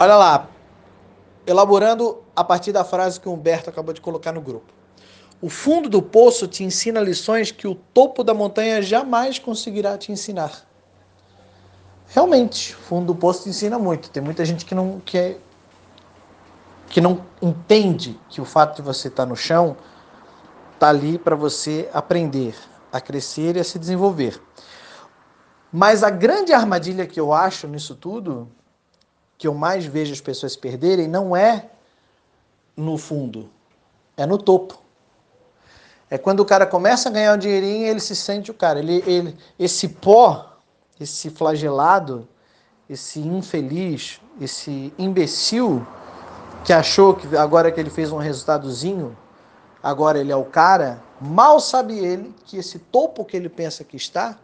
Olha lá, elaborando a partir da frase que o Humberto acabou de colocar no grupo. O fundo do poço te ensina lições que o topo da montanha jamais conseguirá te ensinar. Realmente, o fundo do poço te ensina muito. Tem muita gente que não, que, é, que não entende que o fato de você estar no chão está ali para você aprender a crescer e a se desenvolver. Mas a grande armadilha que eu acho nisso tudo que eu mais vejo as pessoas perderem não é no fundo, é no topo. É quando o cara começa a ganhar um dinheirinho, ele se sente o cara. Ele, ele, esse pó, esse flagelado, esse infeliz, esse imbecil que achou que agora que ele fez um resultadozinho, agora ele é o cara, mal sabe ele que esse topo que ele pensa que está,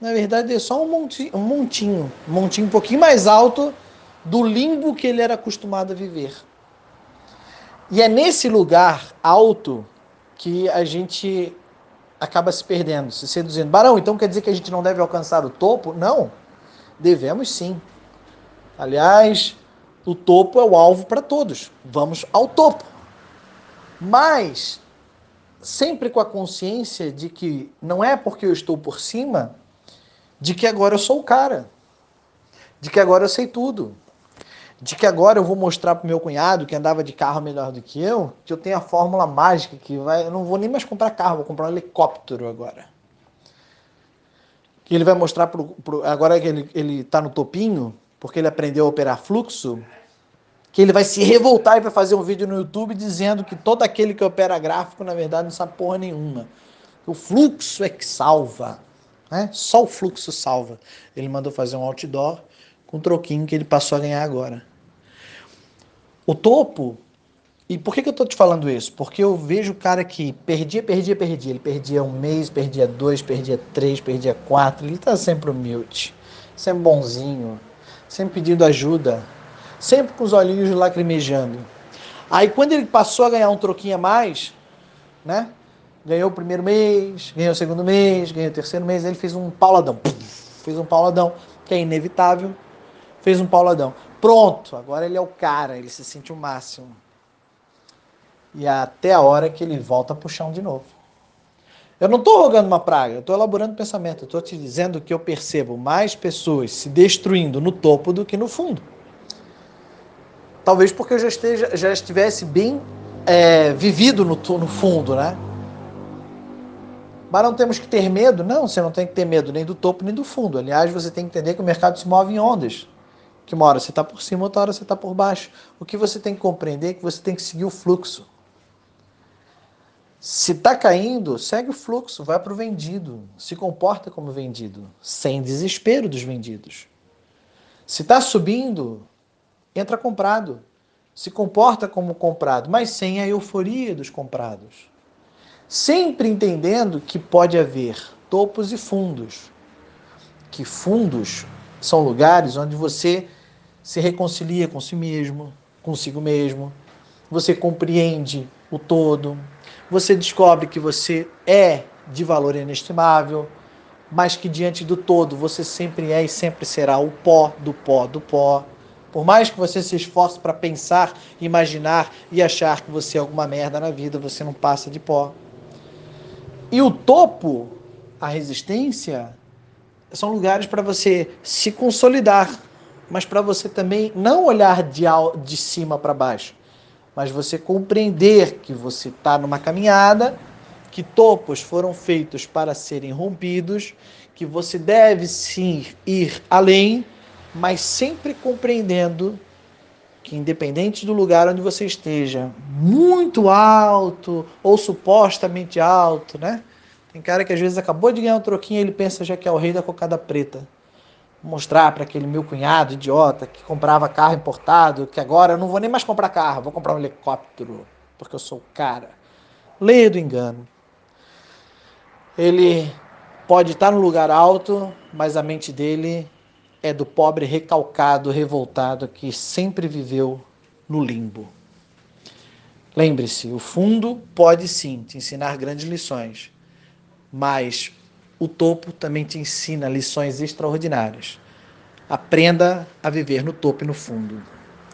na verdade é só um montinho, um montinho, um montinho um pouquinho mais alto do limbo que ele era acostumado a viver. E é nesse lugar alto que a gente acaba se perdendo, se seduzindo. Barão, então quer dizer que a gente não deve alcançar o topo? Não, devemos sim. Aliás, o topo é o alvo para todos. Vamos ao topo. Mas sempre com a consciência de que não é porque eu estou por cima de que agora eu sou o cara, de que agora eu sei tudo, de que agora eu vou mostrar pro meu cunhado que andava de carro melhor do que eu, que eu tenho a fórmula mágica que vai, eu não vou nem mais comprar carro, vou comprar um helicóptero agora. Que ele vai mostrar pro, pro agora que ele ele tá no topinho, porque ele aprendeu a operar fluxo, que ele vai se revoltar e vai fazer um vídeo no YouTube dizendo que todo aquele que opera gráfico, na verdade, não sabe porra nenhuma. O fluxo é que salva. Né? Só o fluxo salva. Ele mandou fazer um outdoor com um troquinho que ele passou a ganhar agora. O topo, e por que, que eu estou te falando isso? Porque eu vejo o cara que perdia, perdia, perdia. Ele perdia um mês, perdia dois, perdia três, perdia quatro. Ele está sempre humilde, sempre bonzinho, sempre pedindo ajuda, sempre com os olhinhos lacrimejando. Aí quando ele passou a ganhar um troquinho a mais, né? Ganhou o primeiro mês, ganhou o segundo mês, ganhou o terceiro mês, ele fez um pauladão. Fez um pauladão, que é inevitável. Fez um pauladão. Pronto, agora ele é o cara, ele se sente o máximo. E até a hora que ele volta pro chão de novo. Eu não estou rogando uma praga, eu estou elaborando pensamento. Eu estou te dizendo que eu percebo mais pessoas se destruindo no topo do que no fundo. Talvez porque eu já, esteja, já estivesse bem é, vivido no, no fundo, né? Mas não temos que ter medo? Não, você não tem que ter medo nem do topo nem do fundo. Aliás, você tem que entender que o mercado se move em ondas que uma hora você está por cima, outra hora você está por baixo. O que você tem que compreender é que você tem que seguir o fluxo. Se está caindo, segue o fluxo, vai para o vendido, se comporta como vendido, sem desespero dos vendidos. Se está subindo, entra comprado, se comporta como comprado, mas sem a euforia dos comprados. Sempre entendendo que pode haver topos e fundos, que fundos são lugares onde você se reconcilia com si mesmo, consigo mesmo, você compreende o todo, você descobre que você é de valor inestimável, mas que diante do todo você sempre é e sempre será o pó do pó do pó. Por mais que você se esforce para pensar, imaginar e achar que você é alguma merda na vida, você não passa de pó. E o topo, a resistência, são lugares para você se consolidar, mas para você também não olhar de, de cima para baixo, mas você compreender que você está numa caminhada, que topos foram feitos para serem rompidos, que você deve sim ir além, mas sempre compreendendo que independente do lugar onde você esteja, muito alto ou supostamente alto, né? Tem cara que às vezes acabou de ganhar um troquinho e ele pensa já que é o rei da cocada preta mostrar para aquele meu cunhado idiota que comprava carro importado, que agora eu não vou nem mais comprar carro, vou comprar um helicóptero, porque eu sou o cara. Leia do engano. Ele pode estar no lugar alto, mas a mente dele é do pobre recalcado, revoltado que sempre viveu no limbo. Lembre-se, o fundo pode sim te ensinar grandes lições, mas o topo também te ensina lições extraordinárias. Aprenda a viver no topo e no fundo.